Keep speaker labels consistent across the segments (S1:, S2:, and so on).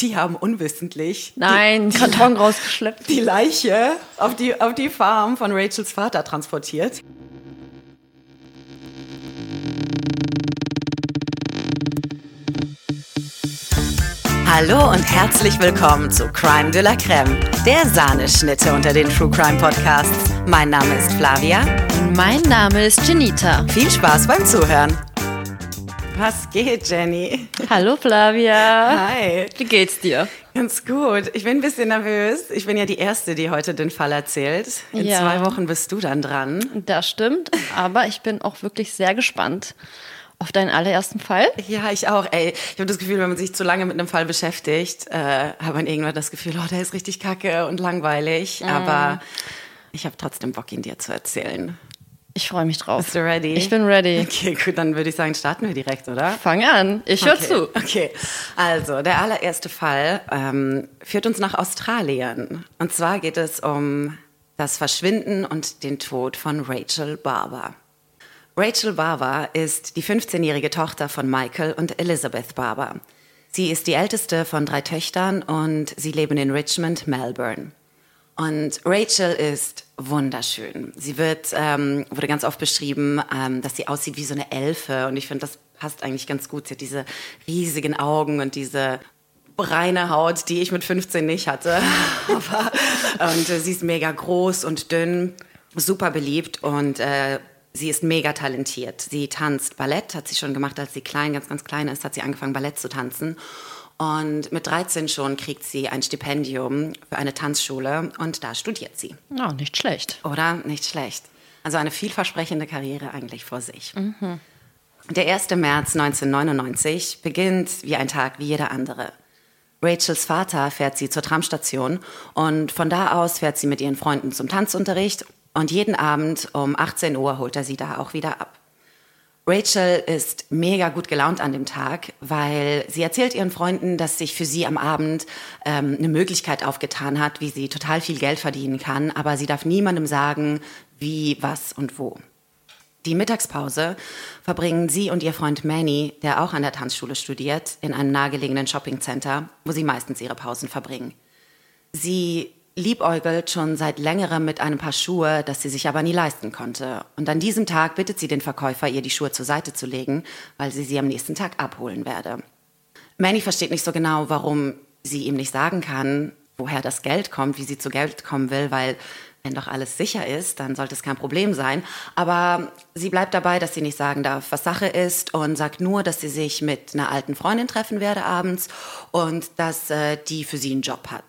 S1: die haben unwissentlich
S2: Nein,
S1: die,
S2: Karton rausgeschleppt.
S1: die Leiche auf die, auf die Farm von Rachels Vater transportiert. Hallo und herzlich willkommen zu Crime de la Creme, der Sahneschnitte unter den True Crime Podcasts. Mein Name ist Flavia.
S2: Und mein Name ist Janita.
S1: Viel Spaß beim Zuhören. Was geht, Jenny?
S2: Hallo Flavia.
S1: Hi.
S2: Wie geht's dir?
S1: Ganz gut. Ich bin ein bisschen nervös. Ich bin ja die Erste, die heute den Fall erzählt. In
S2: Ja.
S1: zwei Wochen bist du dann dran.
S2: Das stimmt, aber ich bin auch wirklich sehr gespannt auf deinen allerersten Fall.
S1: Ja, ich auch. Ey, ich habe das Gefühl, wenn man sich zu lange mit einem Fall beschäftigt, äh, hat man irgendwann das Gefühl, oh, der ist richtig kacke und langweilig.
S2: Mhm.
S1: Aber ich habe trotzdem Bock, ihn dir zu erzählen.
S2: Ich freue mich drauf.
S1: Bist du ready?
S2: Ich bin ready.
S1: Okay, gut, dann würde ich sagen, starten wir direkt, oder?
S2: Fang an. Ich höre
S1: okay.
S2: zu.
S1: Okay, also der allererste Fall ähm, führt uns nach Australien. Und zwar geht es um das Verschwinden und den Tod von Rachel Barber. Rachel Barber ist die 15-jährige Tochter von Michael und Elizabeth Barber. Sie ist die älteste von drei Töchtern und sie leben in Richmond, Melbourne. Und Rachel ist wunderschön. Sie wird, ähm, wurde ganz oft beschrieben, ähm, dass sie aussieht wie so eine Elfe. Und ich finde, das passt eigentlich ganz gut. Sie hat diese riesigen Augen und diese reine Haut, die ich mit 15 nicht hatte. Aber, und äh, sie ist mega groß und dünn, super beliebt und äh, sie ist mega talentiert. Sie tanzt Ballett, hat sie schon gemacht, als sie klein, ganz, ganz klein ist, hat sie angefangen, Ballett zu tanzen. Und mit 13 schon kriegt sie ein Stipendium für eine Tanzschule und da studiert sie.
S2: Oh, nicht schlecht.
S1: Oder? Nicht schlecht. Also eine vielversprechende Karriere eigentlich vor sich. Der 1. März 1999 beginnt wie ein Tag wie jeder andere. Rachels Vater fährt sie zur Tramstation und von da aus fährt sie mit ihren Freunden zum Tanzunterricht und jeden Abend um 18 Uhr holt er sie da auch wieder ab. Rachel ist mega gut gelaunt an dem Tag, weil sie erzählt ihren Freunden, dass sich für sie am Abend ähm, eine Möglichkeit aufgetan hat, wie sie total viel Geld verdienen kann, aber sie darf niemandem sagen, wie, was und wo. Die Mittagspause verbringen sie und ihr Freund Manny, der auch an der Tanzschule studiert, in einem nahegelegenen Shoppingcenter, wo sie meistens ihre Pausen verbringen. Sie liebäugelt schon seit längerem mit einem Paar Schuhe, das sie sich aber nie leisten konnte. Und an diesem Tag bittet sie den Verkäufer, ihr die Schuhe zur Seite zu legen, weil sie sie am nächsten Tag abholen werde. Manny versteht nicht so genau, warum sie ihm nicht sagen kann, woher das Geld kommt, wie sie zu Geld kommen will, weil wenn doch alles sicher ist, dann sollte es kein Problem sein. Aber sie bleibt dabei, dass sie nicht sagen darf, was Sache ist und sagt nur, dass sie sich mit einer alten Freundin treffen werde abends und dass äh, die für sie einen Job hat.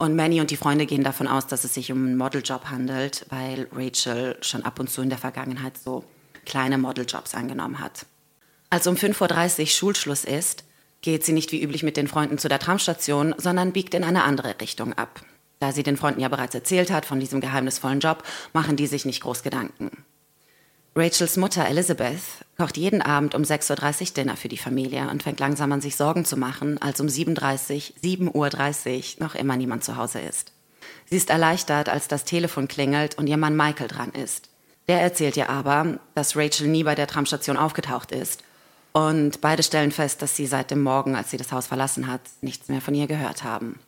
S1: Und Manny und die Freunde gehen davon aus, dass es sich um einen Modeljob handelt, weil Rachel schon ab und zu in der Vergangenheit so kleine Modeljobs angenommen hat. Als um 5.30 Uhr Schulschluss ist, geht sie nicht wie üblich mit den Freunden zu der Tramstation, sondern biegt in eine andere Richtung ab. Da sie den Freunden ja bereits erzählt hat von diesem geheimnisvollen Job, machen die sich nicht groß Gedanken. Rachels Mutter Elizabeth kocht jeden Abend um 6.30 Uhr Dinner für die Familie und fängt langsam an, sich Sorgen zu machen, als um 7.30 7.30 Uhr noch immer niemand zu Hause ist. Sie ist erleichtert, als das Telefon klingelt und ihr Mann Michael dran ist. Der erzählt ihr aber, dass Rachel nie bei der Tramstation aufgetaucht ist. Und beide stellen fest, dass sie seit dem Morgen, als sie das Haus verlassen hat, nichts mehr von ihr gehört haben.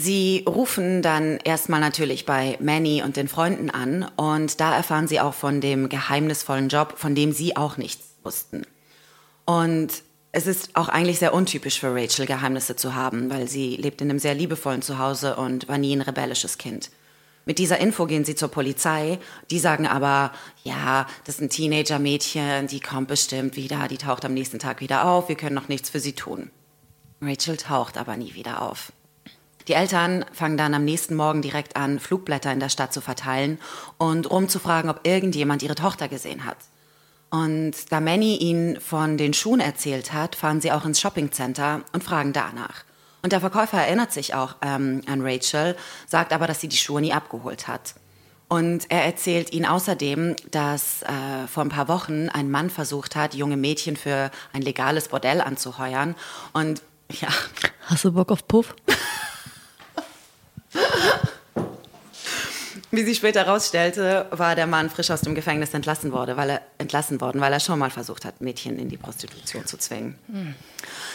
S1: Sie rufen dann erstmal natürlich bei Manny und den Freunden an und da erfahren sie auch von dem geheimnisvollen Job, von dem sie auch nichts wussten. Und es ist auch eigentlich sehr untypisch für Rachel, Geheimnisse zu haben, weil sie lebt in einem sehr liebevollen Zuhause und war nie ein rebellisches Kind. Mit dieser Info gehen sie zur Polizei. Die sagen aber, ja, das ist ein Teenager-Mädchen, die kommt bestimmt wieder, die taucht am nächsten Tag wieder auf, wir können noch nichts für sie tun. Rachel taucht aber nie wieder auf. Die Eltern fangen dann am nächsten Morgen direkt an, Flugblätter in der Stadt zu verteilen und rumzufragen, ob irgendjemand ihre Tochter gesehen hat. Und da Manny ihnen von den Schuhen erzählt hat, fahren sie auch ins Shoppingcenter und fragen danach. Und der Verkäufer erinnert sich auch ähm, an Rachel, sagt aber, dass sie die Schuhe nie abgeholt hat. Und er erzählt ihnen außerdem, dass äh, vor ein paar Wochen ein Mann versucht hat, junge Mädchen für ein legales Bordell anzuheuern. Und ja,
S2: Hast du Bock auf Puff?
S1: Wie sich später herausstellte, war der Mann frisch aus dem Gefängnis entlassen, wurde, weil er, entlassen worden, weil er schon mal versucht hat, Mädchen in die Prostitution zu zwingen. Mhm.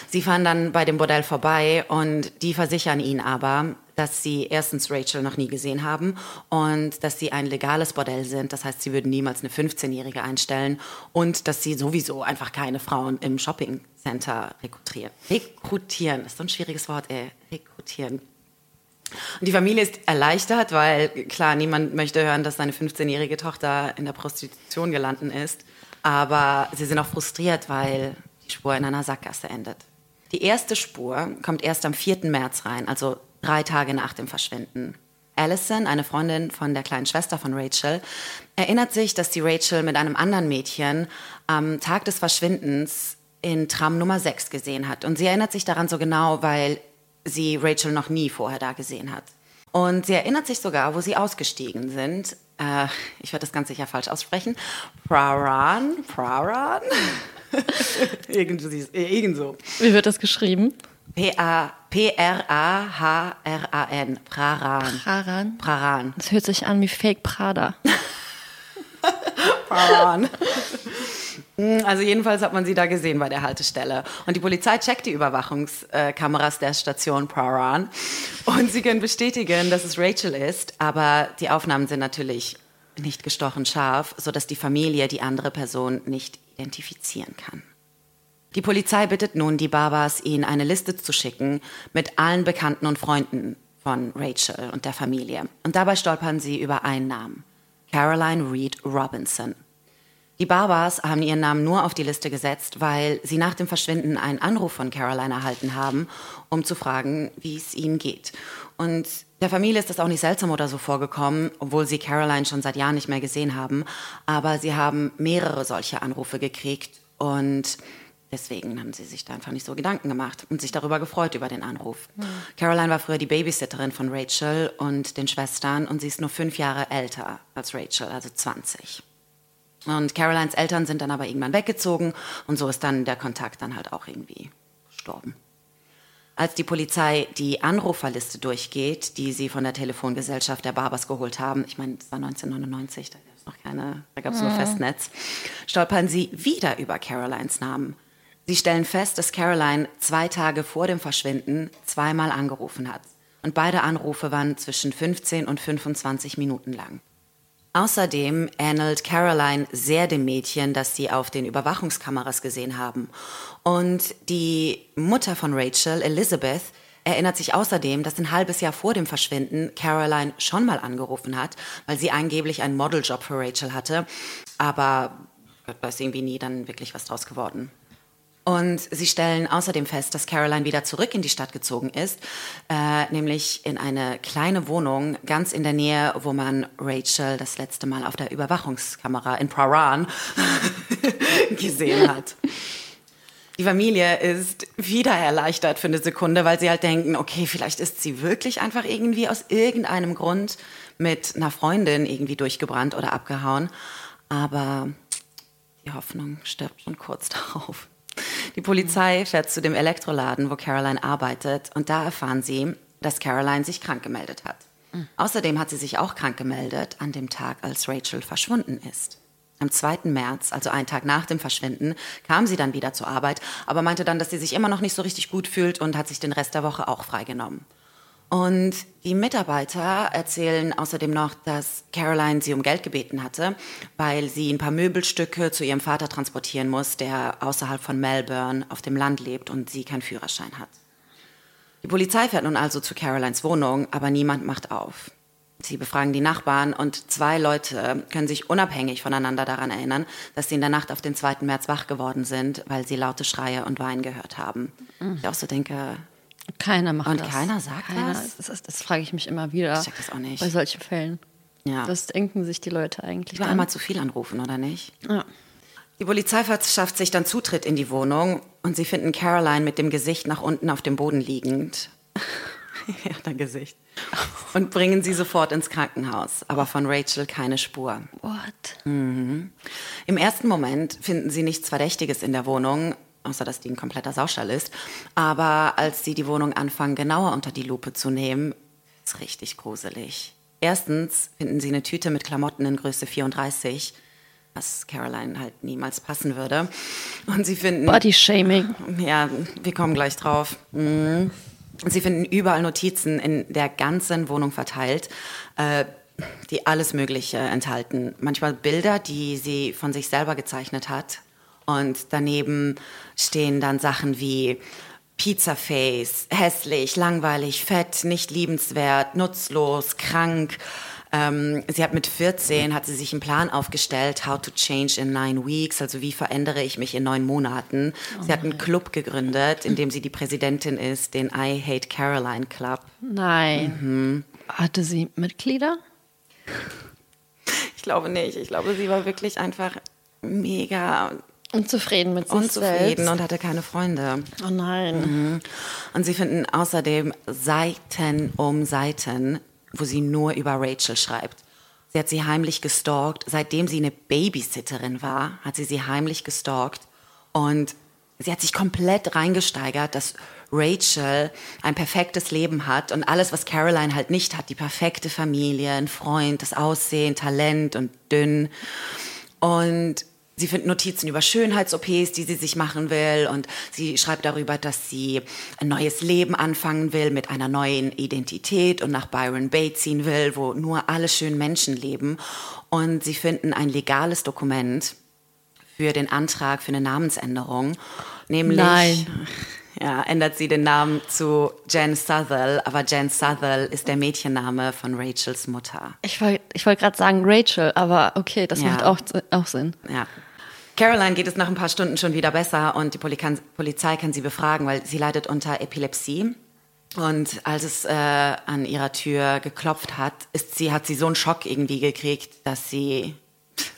S1: Sie fahren dann bei dem Bordell vorbei und die versichern ihn aber, dass sie erstens Rachel noch nie gesehen haben und dass sie ein legales Bordell sind. Das heißt, sie würden niemals eine 15-Jährige einstellen und dass sie sowieso einfach keine Frauen im Shoppingcenter rekrutieren. Rekrutieren, ist so ein schwieriges Wort, ey. Rekrutieren. Und die Familie ist erleichtert, weil klar, niemand möchte hören, dass seine 15-jährige Tochter in der Prostitution gelandet ist. Aber sie sind auch frustriert, weil die Spur in einer Sackgasse endet. Die erste Spur kommt erst am 4. März rein, also drei Tage nach dem Verschwinden. Allison, eine Freundin von der kleinen Schwester von Rachel, erinnert sich, dass die Rachel mit einem anderen Mädchen am Tag des Verschwindens in Tram Nummer 6 gesehen hat. Und sie erinnert sich daran so genau, weil sie Rachel noch nie vorher da gesehen hat. Und sie erinnert sich sogar, wo sie ausgestiegen sind. Äh, ich werde das ganz sicher falsch aussprechen. Praran? Praran? irgend, so.
S2: Wie wird das geschrieben?
S1: P-R-A-H-R-A-N. Praran.
S2: Praran?
S1: Praran.
S2: Das hört sich an wie Fake Prada.
S1: Praran. Hm, also jedenfalls hat man sie da gesehen bei der Haltestelle. Und die Polizei checkt die Überwachungskameras der Station Praran. Und sie können bestätigen, dass es Rachel ist. Aber die Aufnahmen sind natürlich nicht gestochen scharf, sodass die Familie die andere Person nicht identifizieren kann. Die Polizei bittet nun die Barbas, ihnen eine Liste zu schicken mit allen Bekannten und Freunden von Rachel und der Familie. Und dabei stolpern sie über einen Namen. Caroline Reed Robinson. Die Barbas haben ihren Namen nur auf die Liste gesetzt, weil sie nach dem Verschwinden einen Anruf von Caroline erhalten haben, um zu fragen, wie es ihnen geht. Und der Familie ist das auch nicht seltsam oder so vorgekommen, obwohl sie Caroline schon seit Jahren nicht mehr gesehen haben. Aber sie haben mehrere solche Anrufe gekriegt und Deswegen haben sie sich da einfach nicht so Gedanken gemacht und sich darüber gefreut über den Anruf. Mhm. Caroline war früher die Babysitterin von Rachel und den Schwestern und sie ist nur fünf Jahre älter als Rachel, also 20. Und Carolines Eltern sind dann aber irgendwann weggezogen und so ist dann der Kontakt dann halt auch irgendwie gestorben. Als die Polizei die Anruferliste durchgeht, die sie von der Telefongesellschaft der Barbers geholt haben, ich meine, das war 1999, da gab es noch keine, da gab es mhm. nur Festnetz, stolpern sie wieder über Carolines Namen. Sie stellen fest, dass Caroline zwei Tage vor dem Verschwinden zweimal angerufen hat. Und beide Anrufe waren zwischen 15 und 25 Minuten lang. Außerdem ähnelt Caroline sehr dem Mädchen, das sie auf den Überwachungskameras gesehen haben. Und die Mutter von Rachel, Elizabeth, erinnert sich außerdem, dass ein halbes Jahr vor dem Verschwinden Caroline schon mal angerufen hat, weil sie angeblich einen Modeljob für Rachel hatte. Aber da ist irgendwie nie dann wirklich was draus geworden. Und sie stellen außerdem fest, dass Caroline wieder zurück in die Stadt gezogen ist, äh, nämlich in eine kleine Wohnung ganz in der Nähe, wo man Rachel das letzte Mal auf der Überwachungskamera in Praran gesehen hat. Die Familie ist wieder erleichtert für eine Sekunde, weil sie halt denken, okay, vielleicht ist sie wirklich einfach irgendwie aus irgendeinem Grund mit einer Freundin irgendwie durchgebrannt oder abgehauen. Aber die Hoffnung stirbt schon kurz darauf. Die Polizei fährt zu dem Elektroladen, wo Caroline arbeitet, und da erfahren sie, dass Caroline sich krank gemeldet hat. Außerdem hat sie sich auch krank gemeldet an dem Tag, als Rachel verschwunden ist. Am 2. März, also einen Tag nach dem Verschwinden, kam sie dann wieder zur Arbeit, aber meinte dann, dass sie sich immer noch nicht so richtig gut fühlt und hat sich den Rest der Woche auch freigenommen. Und die Mitarbeiter erzählen außerdem noch, dass Caroline sie um Geld gebeten hatte, weil sie ein paar Möbelstücke zu ihrem Vater transportieren muss, der außerhalb von Melbourne auf dem Land lebt und sie keinen Führerschein hat. Die Polizei fährt nun also zu Carolines Wohnung, aber niemand macht auf. Sie befragen die Nachbarn und zwei Leute können sich unabhängig voneinander daran erinnern, dass sie in der Nacht auf den 2. März wach geworden sind, weil sie laute Schreie und Wein gehört haben. Ich auch so denke,
S2: keiner macht
S1: und
S2: das.
S1: Und keiner sagt keiner, das?
S2: Das, das, das frage ich mich immer wieder.
S1: Ich check das auch nicht.
S2: Bei solchen Fällen.
S1: Ja.
S2: Das denken sich die Leute eigentlich.
S1: Ich einmal zu viel anrufen, oder nicht?
S2: Ja.
S1: Die Polizei verschafft sich dann Zutritt in die Wohnung und sie finden Caroline mit dem Gesicht nach unten auf dem Boden liegend. ja, dein Gesicht. Und bringen sie sofort ins Krankenhaus. Aber von Rachel keine Spur.
S2: What?
S1: Mhm. Im ersten Moment finden sie nichts Verdächtiges in der Wohnung, außer dass die ein kompletter Saustall ist. Aber als sie die Wohnung anfangen, genauer unter die Lupe zu nehmen, ist richtig gruselig. Erstens finden sie eine Tüte mit Klamotten in Größe 34, was Caroline halt niemals passen würde. Und sie finden.
S2: Body Shaming.
S1: Ja, wir kommen gleich drauf. Mhm. Sie finden überall Notizen in der ganzen Wohnung verteilt, äh, die alles Mögliche enthalten. Manchmal Bilder, die sie von sich selber gezeichnet hat. Und daneben stehen dann Sachen wie Pizzaface, hässlich, langweilig, fett, nicht liebenswert, nutzlos, krank. Ähm, sie hat mit 14 hat sie sich einen Plan aufgestellt, how to change in nine weeks, also wie verändere ich mich in neun Monaten. Oh sie hat einen Club gegründet, in dem sie die Präsidentin ist, den I Hate Caroline Club.
S2: Nein. Mhm. Hatte sie Mitglieder?
S1: Ich glaube nicht. Ich glaube, sie war wirklich einfach mega
S2: Unzufrieden mit sich
S1: Unzufrieden
S2: selbst.
S1: und hatte keine Freunde.
S2: Oh nein.
S1: Mhm. Und sie finden außerdem Seiten um Seiten, wo sie nur über Rachel schreibt. Sie hat sie heimlich gestalkt. Seitdem sie eine Babysitterin war, hat sie sie heimlich gestalkt. Und sie hat sich komplett reingesteigert, dass Rachel ein perfektes Leben hat und alles, was Caroline halt nicht hat, die perfekte Familie, ein Freund, das Aussehen, Talent und dünn. Und Sie findet Notizen über Schönheits-OPs, die sie sich machen will. Und sie schreibt darüber, dass sie ein neues Leben anfangen will mit einer neuen Identität und nach Byron Bay ziehen will, wo nur alle schönen Menschen leben. Und sie finden ein legales Dokument für den Antrag für eine Namensänderung. Nämlich,
S2: Nein.
S1: Ja, ändert sie den Namen zu Jen Southall. Aber Jen Southall ist der Mädchenname von Rachels Mutter.
S2: Ich wollte ich wollt gerade sagen Rachel, aber okay, das
S1: Ja.
S2: macht auch, auch Sinn.
S1: Ja. Caroline geht es nach ein paar Stunden schon wieder besser und die Poli kann, Polizei kann sie befragen, weil sie leidet unter Epilepsie. Und als es äh, an ihrer Tür geklopft hat, ist sie, hat sie so einen Schock irgendwie gekriegt, dass sie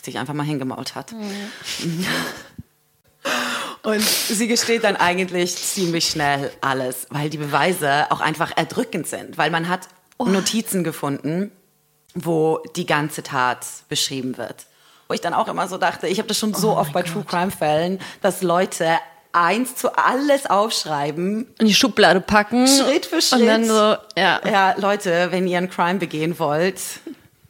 S1: sich einfach mal hingemault hat. Und sie gesteht dann eigentlich ziemlich schnell alles, weil die Beweise auch einfach erdrückend sind, weil man hat Notizen gefunden, wo die ganze Tat beschrieben wird. Wo ich dann auch immer so dachte, ich habe das schon so oft bei True Crime Fällen, dass Leute eins zu alles aufschreiben,
S2: In die Schublade packen.
S1: Schritt für Schritt.
S2: Und dann so, ja.
S1: Ja, Leute, wenn ihr einen Crime begehen wollt,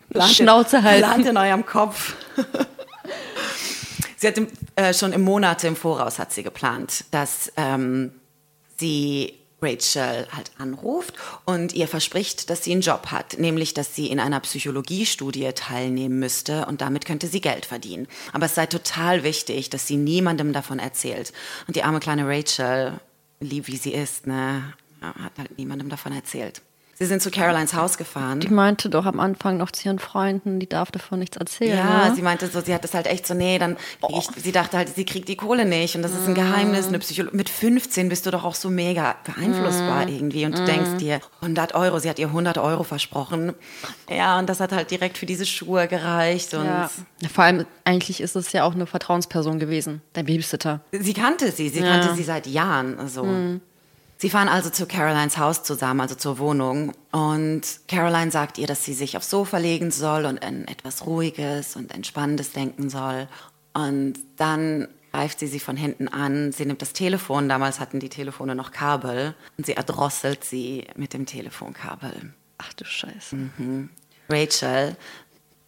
S1: plant
S2: Schnauze
S1: in,
S2: halten.
S1: Plant in eurem Kopf. sie hat im, äh, schon im Monate im Voraus hat sie geplant, dass ähm, sie Rachel halt anruft und ihr verspricht, dass sie einen Job hat, nämlich dass sie in einer Psychologiestudie teilnehmen müsste und damit könnte sie Geld verdienen. Aber es sei total wichtig, dass sie niemandem davon erzählt. Und die arme kleine Rachel, lieb wie sie ist, ne, hat halt niemandem davon erzählt. Sie sind zu Carolines Haus gefahren.
S2: Die meinte doch am Anfang noch zu ihren Freunden, die darf davon nichts erzählen.
S1: Ja,
S2: ne?
S1: sie meinte so, sie hat das halt echt so, nee, dann krieg ich, sie dachte halt, sie kriegt die Kohle nicht und das ist ein Geheimnis, eine Psycholo Mit 15 bist du doch auch so mega beeinflussbar irgendwie und du denkst dir, 100 Euro, sie hat ihr 100 Euro versprochen. Ja, und das hat halt direkt für diese Schuhe gereicht und
S2: ja. Ja, Vor allem, eigentlich ist es ja auch eine Vertrauensperson gewesen, dein Babysitter.
S1: sie kannte sie, sie kannte sie seit Jahren, also. Sie fahren also zu Carolines Haus zusammen, also zur Wohnung. Und Caroline sagt ihr, dass sie sich aufs Sofa legen soll und an etwas Ruhiges und Entspannendes denken soll. Und dann greift sie sie von hinten an. Sie nimmt das Telefon. Damals hatten die Telefone noch Kabel. Und sie erdrosselt sie mit dem Telefonkabel.
S2: Ach du Scheiße.
S1: Rachel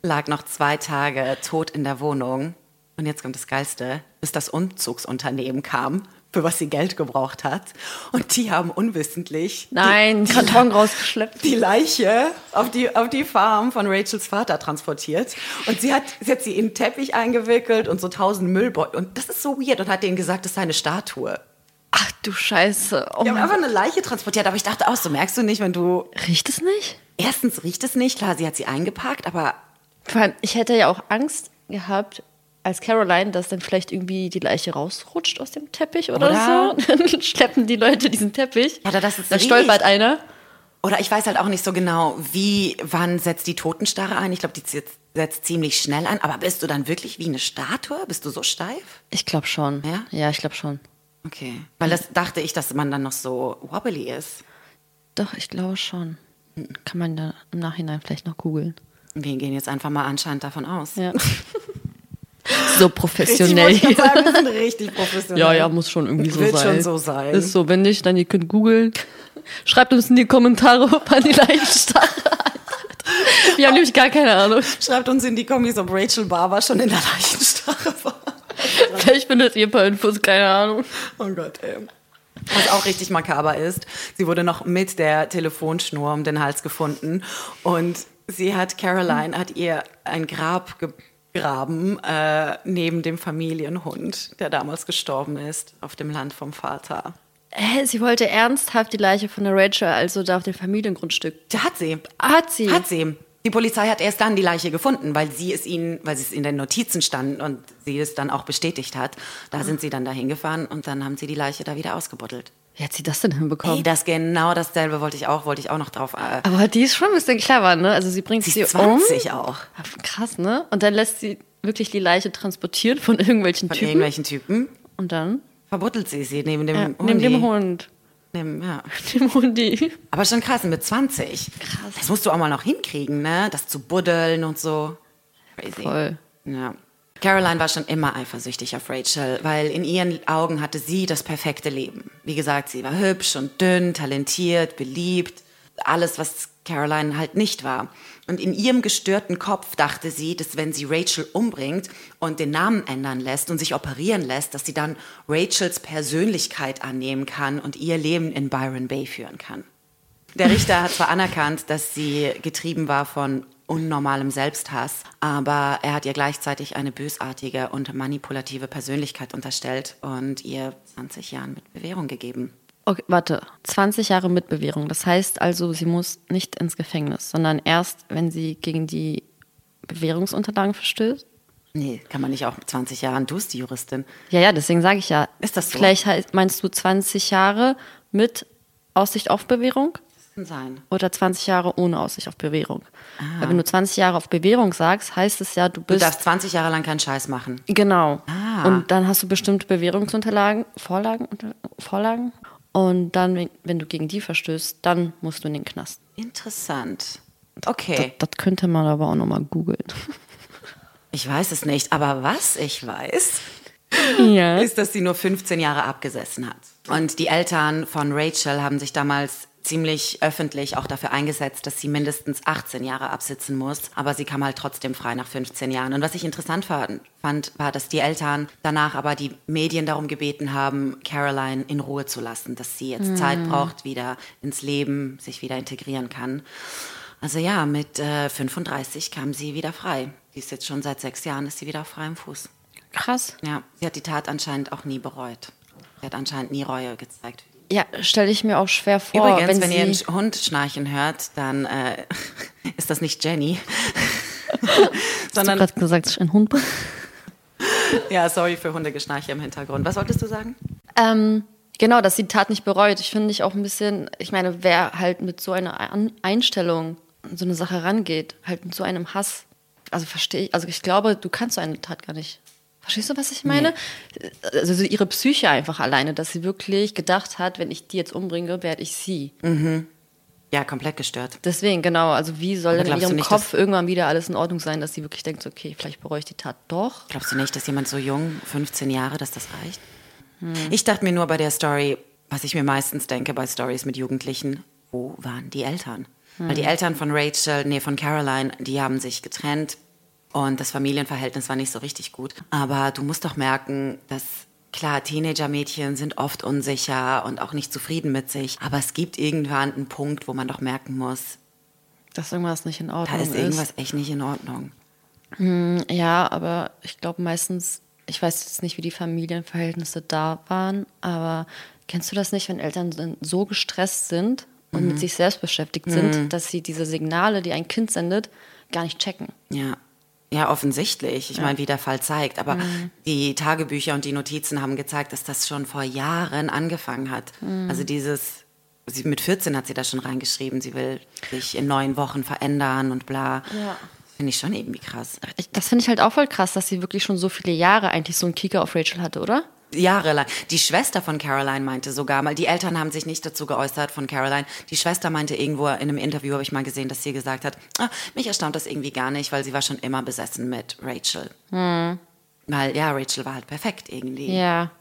S1: lag noch zwei Tage tot in der Wohnung. Und jetzt kommt das Geilste, bis das Umzugsunternehmen kam, für was sie Geld gebraucht hat. Und die haben unwissentlich
S2: Nein,
S1: die,
S2: Karton rausgeschleppt.
S1: die Leiche auf die, auf die Farm von Rachels Vater transportiert. Und sie hat, sie hat sie in einen Teppich eingewickelt und so tausend Müllbeutel. Und das ist so weird und hat denen gesagt, das sei eine Statue.
S2: Ach du Scheiße. Oh
S1: Die haben einfach eine Leiche transportiert. Aber ich dachte auch, so merkst du nicht, wenn du...
S2: Riecht es nicht?
S1: Erstens riecht es nicht. Klar, sie hat sie eingepackt, aber
S2: Vor allem, ich hätte ja auch Angst gehabt, als Caroline, dass dann vielleicht irgendwie die Leiche rausrutscht aus dem Teppich oder,
S1: Oder?
S2: so. Dann schleppen die Leute diesen Teppich.
S1: Oder dass es
S2: dann stolpert einer.
S1: Oder ich weiß halt auch nicht so genau, wie, wann setzt die Totenstarre ein. Ich glaube, die setzt, ziemlich schnell ein. Aber bist du dann wirklich wie eine Statue? Bist du so steif?
S2: Ich glaube schon.
S1: Ja?
S2: Ja, ich glaube schon.
S1: Okay. Weil das dachte ich, dass man dann noch so wobbly ist.
S2: Doch, ich glaube schon. Kann man da im Nachhinein vielleicht noch googeln.
S1: Wir gehen jetzt einfach mal anscheinend davon aus.
S2: Ja. so
S1: Richtig,
S2: professionell.
S1: grad sagen, wir sind richtig professionell.
S2: Ja, ja, muss schon irgendwie so
S1: Wird
S2: sein.
S1: schon so sein.
S2: Ist so, wenn nicht, dann ihr könnt googeln. Schreibt uns in die Kommentare, ob man die Leichenstarre Wir haben nämlich gar keine Ahnung.
S1: Schreibt uns in die Kommis, ob Rachel Barber schon in der Leichenstarre war.
S2: Vielleicht findet ihr ein paar Infos, keine Ahnung.
S1: Oh Gott, ey. Was auch richtig makaber ist, sie wurde noch mit der Telefonschnur um den Hals gefunden und sie hat, Caroline hat ihr ein Grab gegraben äh, neben dem Familienhund, der damals gestorben ist, auf dem Land vom Vater.
S2: Sie wollte ernsthaft die Leiche von der Rachel, also da auf dem Familiengrundstück.
S1: Hat sie.
S2: Hat sie?
S1: Hat sie. Die Polizei hat erst dann die Leiche gefunden, weil sie es ihnen, weil sie es in den Notizen stand und sie es dann auch bestätigt hat. Da sind sie dann dahin gefahren und dann haben sie die Leiche da wieder ausgebuddelt.
S2: Wie hat sie das denn hinbekommen?
S1: Ey, das genau dasselbe wollte ich auch, wollte ich auch noch drauf. Äh,
S2: Aber die ist schon ein bisschen clever, ne? Also sie bringt
S1: sie
S2: sie,
S1: ist
S2: um.
S1: 20 auch.
S2: Krass, ne? Und dann lässt sie wirklich die Leiche transportieren von irgendwelchen
S1: Von
S2: Typen.
S1: irgendwelchen Typen.
S2: Und dann?
S1: Verbuddelt sie sie neben dem
S2: Ja,
S1: Hundi.
S2: neben dem Hund.
S1: Neben, ja.
S2: Dem Hundi.
S1: Aber schon krass, mit 20.
S2: Krass.
S1: Das musst du auch mal noch hinkriegen, ne? Das zu buddeln und so. Crazy.
S2: Voll.
S1: Ja. Caroline war schon immer eifersüchtig auf Rachel, weil in ihren Augen hatte sie das perfekte Leben. Wie gesagt, sie war hübsch und dünn, talentiert, beliebt. Alles, was Caroline halt nicht war. Und in ihrem gestörten Kopf dachte sie, dass wenn sie Rachel umbringt und den Namen ändern lässt und sich operieren lässt, dass sie dann Rachels Persönlichkeit annehmen kann und ihr Leben in Byron Bay führen kann. Der Richter hat zwar anerkannt, dass sie getrieben war von unnormalem Selbsthass, aber er hat ihr gleichzeitig eine bösartige und manipulative Persönlichkeit unterstellt und ihr 20 Jahren mit Bewährung gegeben.
S2: Okay, warte. 20 Jahre mit Bewährung. Das heißt also, sie muss nicht ins Gefängnis, sondern erst, wenn sie gegen die Bewährungsunterlagen verstößt.
S1: Nee, kann man nicht auch mit 20 Jahren, du bist die Juristin.
S2: Ja, ja, deswegen sage ich ja.
S1: Ist das so?
S2: Vielleicht meinst du 20 Jahre mit Aussicht auf Bewährung
S1: sein.
S2: oder 20 Jahre ohne Aussicht auf Bewährung? Weil wenn du 20 Jahre auf Bewährung sagst, heißt es ja, du
S1: Du
S2: bist
S1: darfst 20 Jahre lang keinen Scheiß machen.
S2: Genau.
S1: Ah.
S2: Und dann hast du bestimmte Bewährungsunterlagen, Vorlagen, Vorlagen. Und dann, wenn, wenn du gegen die verstößt, dann musst du in den Knast.
S1: Interessant. Okay,
S2: Das, das könnte man aber auch nochmal googeln.
S1: ich weiß es nicht, aber was ich weiß,
S2: Ja.
S1: ist, dass sie nur 15 Jahre abgesessen hat. Und die Eltern von Rachel haben sich damals ziemlich öffentlich auch dafür eingesetzt, dass sie mindestens 18 Jahre absitzen muss. Aber sie kam halt trotzdem frei nach 15 Jahren. Und was ich interessant fand, war, dass die Eltern danach aber die Medien darum gebeten haben, Caroline in Ruhe zu lassen, dass sie jetzt Zeit braucht, wieder ins Leben, sich wieder integrieren kann. Also ja, mit äh, 35 kam sie wieder frei. Die ist jetzt schon seit sechs Jahren, ist sie wieder auf freiem Fuß.
S2: Krass.
S1: Ja, sie hat die Tat anscheinend auch nie bereut. Sie hat anscheinend nie Reue gezeigt.
S2: Ja, stelle ich mir auch schwer vor.
S1: Übrigens,
S2: wenn,
S1: wenn, ihr einen Hund schnarchen hört, dann äh, ist das nicht Jenny.
S2: hast du
S1: sondern,
S2: gerade gesagt, ein Hund
S1: ja, sorry für Hundegeschnarche im Hintergrund. Was wolltest du sagen?
S2: Ähm, genau, dass sie die Tat nicht bereut. Ich finde ich auch ein bisschen, ich meine, wer halt mit so einer An Einstellung so eine Sache rangeht, halt mit so einem Hass, also verstehe ich, also ich glaube, du kannst so eine Tat gar nicht. Verstehst du, was ich meine? Also so ihre Psyche einfach alleine, dass sie wirklich gedacht hat, wenn ich die jetzt umbringe, werde ich sie.
S1: Ja, komplett gestört.
S2: Deswegen, genau, also wie soll denn in ihrem
S1: nicht,
S2: Kopf irgendwann wieder alles in Ordnung sein, dass sie wirklich denkt, okay, vielleicht bereue ich die Tat doch.
S1: Glaubst du nicht, dass jemand so jung, 15 Jahre, dass das reicht? Ich dachte mir nur bei der Story, was ich mir meistens denke bei Stories mit Jugendlichen, wo waren die Eltern? Weil die Eltern von Rachel, nee, von Caroline, die haben sich getrennt und das Familienverhältnis war nicht so richtig gut. Aber du musst doch merken, dass klar, Teenager-Mädchen sind oft unsicher und auch nicht zufrieden mit sich. Aber es gibt irgendwann einen Punkt, wo man doch merken muss,
S2: Dass irgendwas nicht in
S1: da
S2: Ordnung
S1: ist irgendwas echt nicht in Ordnung.
S2: Ja, aber ich glaube meistens, ich weiß jetzt nicht, wie die Familienverhältnisse da waren, aber kennst du das nicht, wenn Eltern so gestresst sind und mit sich selbst beschäftigt sind, dass sie diese Signale, die ein Kind sendet, gar nicht checken?
S1: Ja. Ja, offensichtlich. Ich meine, wie der Fall zeigt. Aber die Tagebücher und die Notizen haben gezeigt, dass das schon vor Jahren angefangen hat. Also dieses, sie, mit 14 hat sie das schon reingeschrieben, sie will sich in neun Wochen verändern und bla.
S2: Ja.
S1: Finde ich schon irgendwie krass.
S2: Ich, das finde ich halt auch voll krass, dass sie wirklich schon so viele Jahre eigentlich so einen Kicker auf Rachel hatte, oder?
S1: Jahrelang. Die Schwester von Caroline meinte sogar mal, die Eltern haben sich nicht dazu geäußert von Caroline. Die Schwester meinte irgendwo in einem Interview, habe ich mal gesehen, dass sie gesagt hat, ah, mich erstaunt das irgendwie gar nicht, weil sie war schon immer besessen mit Rachel. Weil ja, Rachel war halt perfekt irgendwie.
S2: Ja.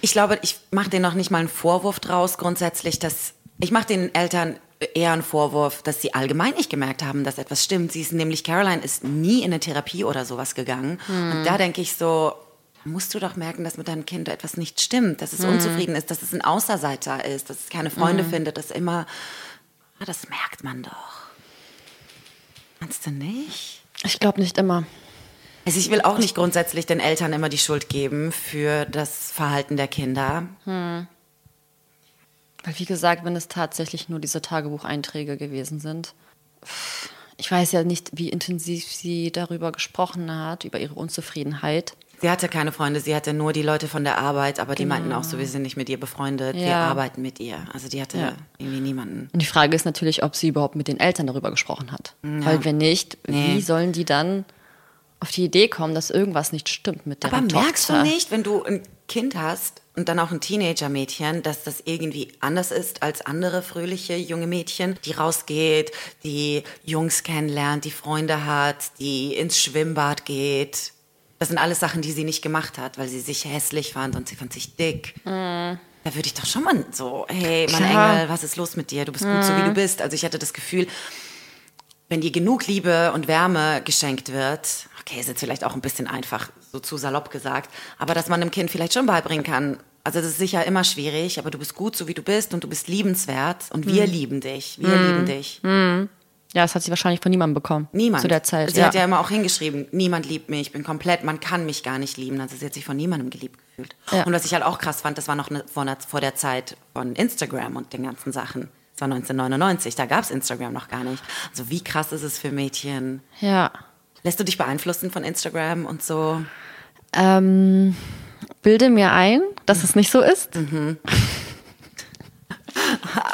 S1: Ich glaube, ich mache denen noch nicht mal einen Vorwurf draus grundsätzlich, dass ich mache den Eltern eher ein Vorwurf, dass sie allgemein nicht gemerkt haben, dass etwas stimmt. Sie ist nämlich, Caroline ist nie in eine Therapie oder sowas gegangen. Und da denke ich so, musst du doch merken, dass mit deinem Kind etwas nicht stimmt, dass es unzufrieden ist, dass es ein Außerseiter ist, dass es keine Freunde findet, dass immer, ah, das merkt man doch. Meinst du nicht?
S2: Ich glaube nicht immer.
S1: Also ich will auch nicht grundsätzlich den Eltern immer die Schuld geben für das Verhalten der Kinder.
S2: Weil wie gesagt, wenn es tatsächlich nur diese Tagebucheinträge gewesen sind. Ich weiß ja nicht, wie intensiv sie darüber gesprochen hat, über ihre Unzufriedenheit.
S1: Sie hatte keine Freunde, sie hatte nur die Leute von der Arbeit, aber die meinten auch so, wir sind nicht mit ihr befreundet, wir
S2: Ja.
S1: arbeiten mit ihr. Also die hatte
S2: Ja.
S1: irgendwie niemanden.
S2: Und die Frage ist natürlich, ob sie überhaupt mit den Eltern darüber gesprochen hat. Weil wenn nicht,
S1: Nee.
S2: wie sollen die dann auf die Idee kommen, dass irgendwas nicht stimmt mit der
S1: Aber
S2: Tochter?
S1: merkst du nicht, wenn du ein Kind hast und dann auch ein Teenager-Mädchen, dass das irgendwie anders ist als andere fröhliche junge Mädchen, die rausgeht, die Jungs kennenlernt, die Freunde hat, die ins Schwimmbad geht. Das sind alles Sachen, die sie nicht gemacht hat, weil sie sich hässlich fand und sie fand sich dick. Da würde ich doch schon mal so, hey, mein
S2: Klar.
S1: Engel, was ist los mit dir? Du bist gut so, wie du bist. Also ich hatte das Gefühl, wenn dir genug Liebe und Wärme geschenkt wird, okay, ist jetzt vielleicht auch ein bisschen einfach, so zu salopp gesagt, aber dass man einem Kind vielleicht schon beibringen kann, also das ist sicher immer schwierig, aber du bist gut so wie du bist und du bist liebenswert und wir lieben dich, wir lieben dich.
S2: Ja, das hat sie wahrscheinlich von niemandem bekommen.
S1: Niemand.
S2: Zu der Zeit.
S1: Sie hat ja immer auch hingeschrieben, niemand liebt mich, ich bin komplett, man kann mich gar nicht lieben. Also sie hat sich von niemandem geliebt gefühlt.
S2: Ja.
S1: Und was ich halt auch krass fand, das war noch eine, vor, der Zeit von Instagram und den ganzen Sachen. Das war 1999, da gab es Instagram noch gar nicht. Also wie krass ist es für Mädchen?
S2: ja.
S1: Lässt du dich beeinflussen von Instagram und so?
S2: Ähm, bilde mir ein, dass es nicht so ist.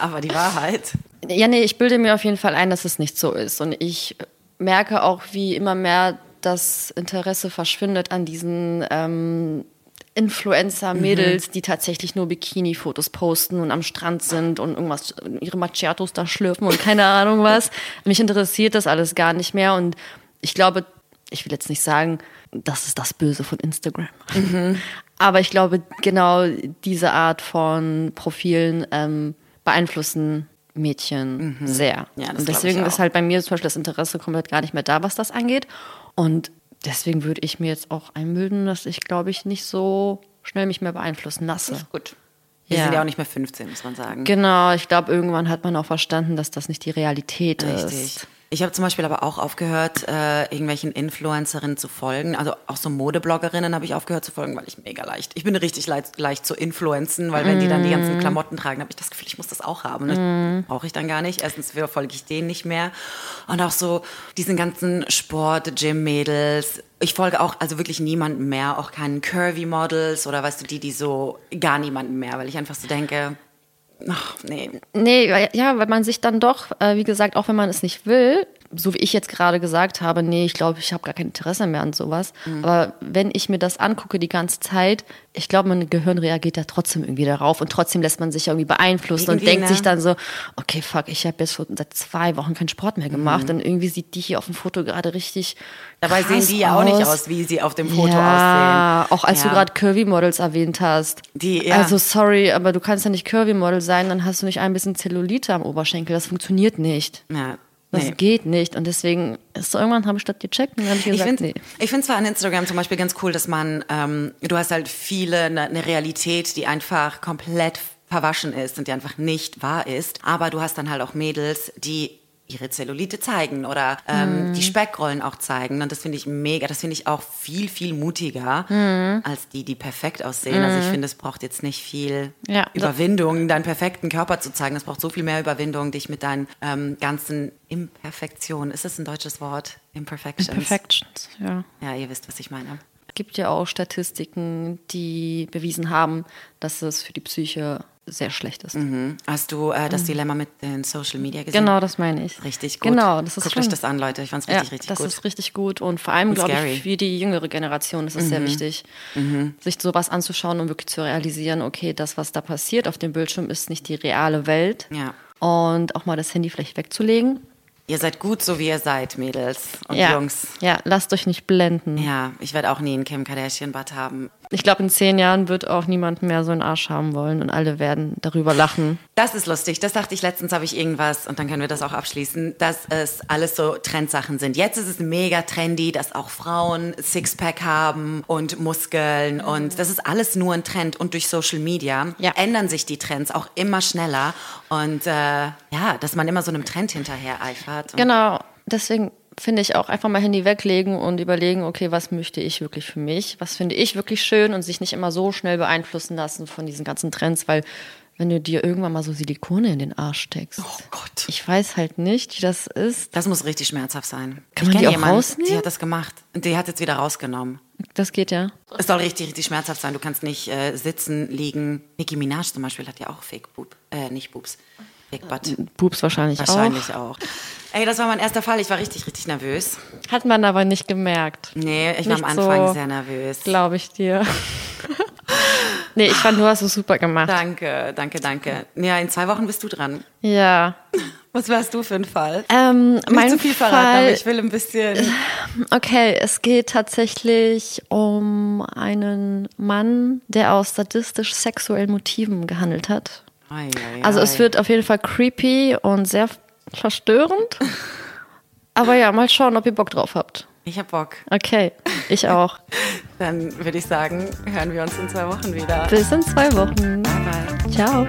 S1: Aber die Wahrheit.
S2: Ja, nee, ich bilde mir auf jeden Fall ein, dass es nicht so ist. Und ich merke auch, wie immer mehr das Interesse verschwindet an diesen ähm, Influencer-Mädels, die tatsächlich nur Bikini-Fotos posten und am Strand sind und irgendwas, ihre Macchiatos da schlürfen und keine Ahnung was. Mich interessiert das alles gar nicht mehr. Und ich glaube, ich will jetzt nicht sagen, das ist das Böse von Instagram. Aber ich glaube, genau diese Art von Profilen ähm, beeinflussen Mädchen sehr.
S1: Mhm. Ja, das
S2: und deswegen ist halt bei mir zum Beispiel das Interesse komplett gar nicht mehr da, was das angeht. Und deswegen würde ich mir jetzt auch einbilden, dass ich, glaube ich, nicht so schnell mich mehr beeinflussen lasse.
S1: Gut. Wir
S2: Ja.
S1: sind ja auch nicht mehr 15, muss man sagen.
S2: Genau, ich glaube, irgendwann hat man auch verstanden, dass das nicht die Realität
S1: Richtig.
S2: ist.
S1: Ich habe zum Beispiel aber auch aufgehört, äh, irgendwelchen Influencerinnen zu folgen. Also auch so Modebloggerinnen habe ich aufgehört zu folgen, weil ich mega leicht. Ich bin richtig leicht, leicht zu influenzen, weil wenn die dann die ganzen Klamotten tragen, habe ich das Gefühl, ich muss das auch haben. Ne? Brauche ich dann gar nicht. Erstens folge ich denen nicht mehr. Und auch so diesen ganzen Sport, Gym-Mädels. Ich folge auch also wirklich niemandem mehr, auch keinen Curvy-Models oder weißt du, die, die so gar niemanden mehr, weil ich einfach so denke, ach nee,
S2: Nee, ja, weil man sich dann doch, äh, wie gesagt, auch wenn man es nicht will, so wie ich jetzt gerade gesagt habe, nee, ich glaube, ich habe gar kein Interesse mehr an sowas.
S1: Mhm.
S2: Aber wenn ich mir das angucke die ganze Zeit, ich glaube, mein Gehirn reagiert da trotzdem irgendwie darauf und trotzdem lässt man sich irgendwie beeinflussen und
S1: Irgendwie,
S2: denkt
S1: ne?
S2: sich dann so, okay, fuck, ich habe jetzt schon seit zwei Wochen keinen Sport mehr gemacht
S1: Mhm.
S2: und irgendwie sieht die hier auf dem Foto gerade richtig
S1: Dabei sehen die ja auch nicht aus, wie sie auf dem Foto
S2: ja,
S1: aussehen.
S2: auch als du
S1: Ja.
S2: gerade Curvy-Models erwähnt hast.
S1: Die, ja.
S2: Also sorry, aber du kannst ja nicht Curvy-Model sein, dann hast du nicht ein bisschen Zellulite am Oberschenkel. Das funktioniert nicht.
S1: Ja,
S2: Das
S1: nee.
S2: geht nicht. Und deswegen ist so irgendwann habe ich das gecheckt und dann habe ich
S1: Ich
S2: gesagt,
S1: finde
S2: nee.
S1: ich find zwar an Instagram zum Beispiel ganz cool, dass man, ähm, du hast halt viele, eine ne Realität, die einfach komplett verwaschen ist und die einfach nicht wahr ist. Aber du hast dann halt auch Mädels, die ihre Zellulite zeigen oder ähm,
S2: Mhm.
S1: die Speckrollen auch zeigen. Und das finde ich mega, das finde ich auch viel, viel mutiger
S2: Mhm.
S1: als die, die perfekt aussehen. Also ich finde, es braucht jetzt nicht viel
S2: Ja,
S1: Überwindung, deinen perfekten Körper zu zeigen. Es braucht so viel mehr Überwindung, dich mit deinen ähm, ganzen Imperfektionen, ist das ein deutsches Wort? Imperfections.
S2: Perfections, ja.
S1: Ja, ihr wisst, was ich meine.
S2: Es gibt ja auch Statistiken, die bewiesen haben, dass es für die Psyche sehr schlecht ist.
S1: Mhm. Hast du äh, das Dilemma mit den Social Media gesehen?
S2: Genau, das meine ich.
S1: Richtig gut.
S2: Genau, das ist
S1: Guckt
S2: schlimm.
S1: euch das an, Leute. Ich fand's
S2: Ja,
S1: richtig, richtig
S2: das
S1: gut.
S2: ist richtig gut und vor allem, glaube.
S1: Mhm.
S2: ich, für die jüngere Generation ist es sehr wichtig, sich sowas anzuschauen und wirklich zu realisieren, okay, das, was da passiert auf dem Bildschirm, ist nicht die reale Welt.
S1: Ja.
S2: Und auch mal das Handy vielleicht wegzulegen.
S1: Ihr seid gut, so wie ihr seid, Mädels und
S2: ja.
S1: Jungs.
S2: Ja, lasst euch nicht blenden.
S1: Ja, ich werde auch nie einen Kim Kardashian-Bart haben.
S2: Ich glaube, in zehn Jahren wird auch niemand mehr so einen Arsch haben wollen und alle werden darüber lachen.
S1: Das ist lustig. Das dachte ich letztens, habe ich irgendwas, und dann können wir das auch abschließen, dass es alles so Trendsachen sind. Jetzt ist es mega trendy, dass auch Frauen Sixpack haben und Muskeln und das ist alles nur ein Trend. Und durch Social Media
S2: Ja.
S1: ändern sich die Trends auch immer schneller. Und äh, ja, dass man immer so einem Trend hinterher eifert.
S2: Genau, deswegen finde ich auch einfach mal Handy weglegen und überlegen, okay, was möchte ich wirklich für mich? Was finde ich wirklich schön und sich nicht immer so schnell beeinflussen lassen von diesen ganzen Trends, weil wenn du dir irgendwann mal so Silikone in den Arsch steckst.
S1: Oh Gott.
S2: Ich weiß halt nicht, wie das ist.
S1: Das muss richtig schmerzhaft sein.
S2: Kann
S1: ich
S2: man die auch
S1: jemanden,
S2: rausnehmen?
S1: Die hat das gemacht. Und die hat jetzt wieder rausgenommen.
S2: Das geht ja.
S1: Es soll richtig, richtig schmerzhaft sein. Du kannst nicht äh, sitzen, liegen. Nicki Minaj zum Beispiel hat ja auch Fake Boob. Äh, nicht Boobs. Fake Butt.
S2: Pups wahrscheinlich,
S1: Wahrscheinlich auch. Ey, das war mein erster Fall. Ich war richtig, richtig nervös.
S2: auch. Hat man aber nicht gemerkt.
S1: Nee, ich war am
S2: Nicht
S1: Anfang
S2: so.
S1: sehr nervös.
S2: Glaube ich dir. nee, ich fand, du hast es super gemacht.
S1: Danke, danke, danke. Ja, in zwei Wochen bist du dran.
S2: Ja.
S1: Was wärst du für ein Fall?
S2: Ähm,
S1: Nicht
S2: mein
S1: zu viel verraten, aber
S2: Fall,
S1: ich will ein bisschen.
S2: okay, es geht tatsächlich um einen Mann, der aus sadistisch sexuellen Motiven gehandelt hat.
S1: Ei, ei,
S2: Also es wird auf jeden Fall creepy und sehr verstörend. Aber ja, mal schauen, ob ihr Bock drauf habt.
S1: Ich hab Bock.
S2: Okay, ich auch.
S1: Dann würde ich sagen, hören wir uns in zwei Wochen wieder.
S2: Bis in zwei Wochen.
S1: Bye, bye.
S2: Ciao.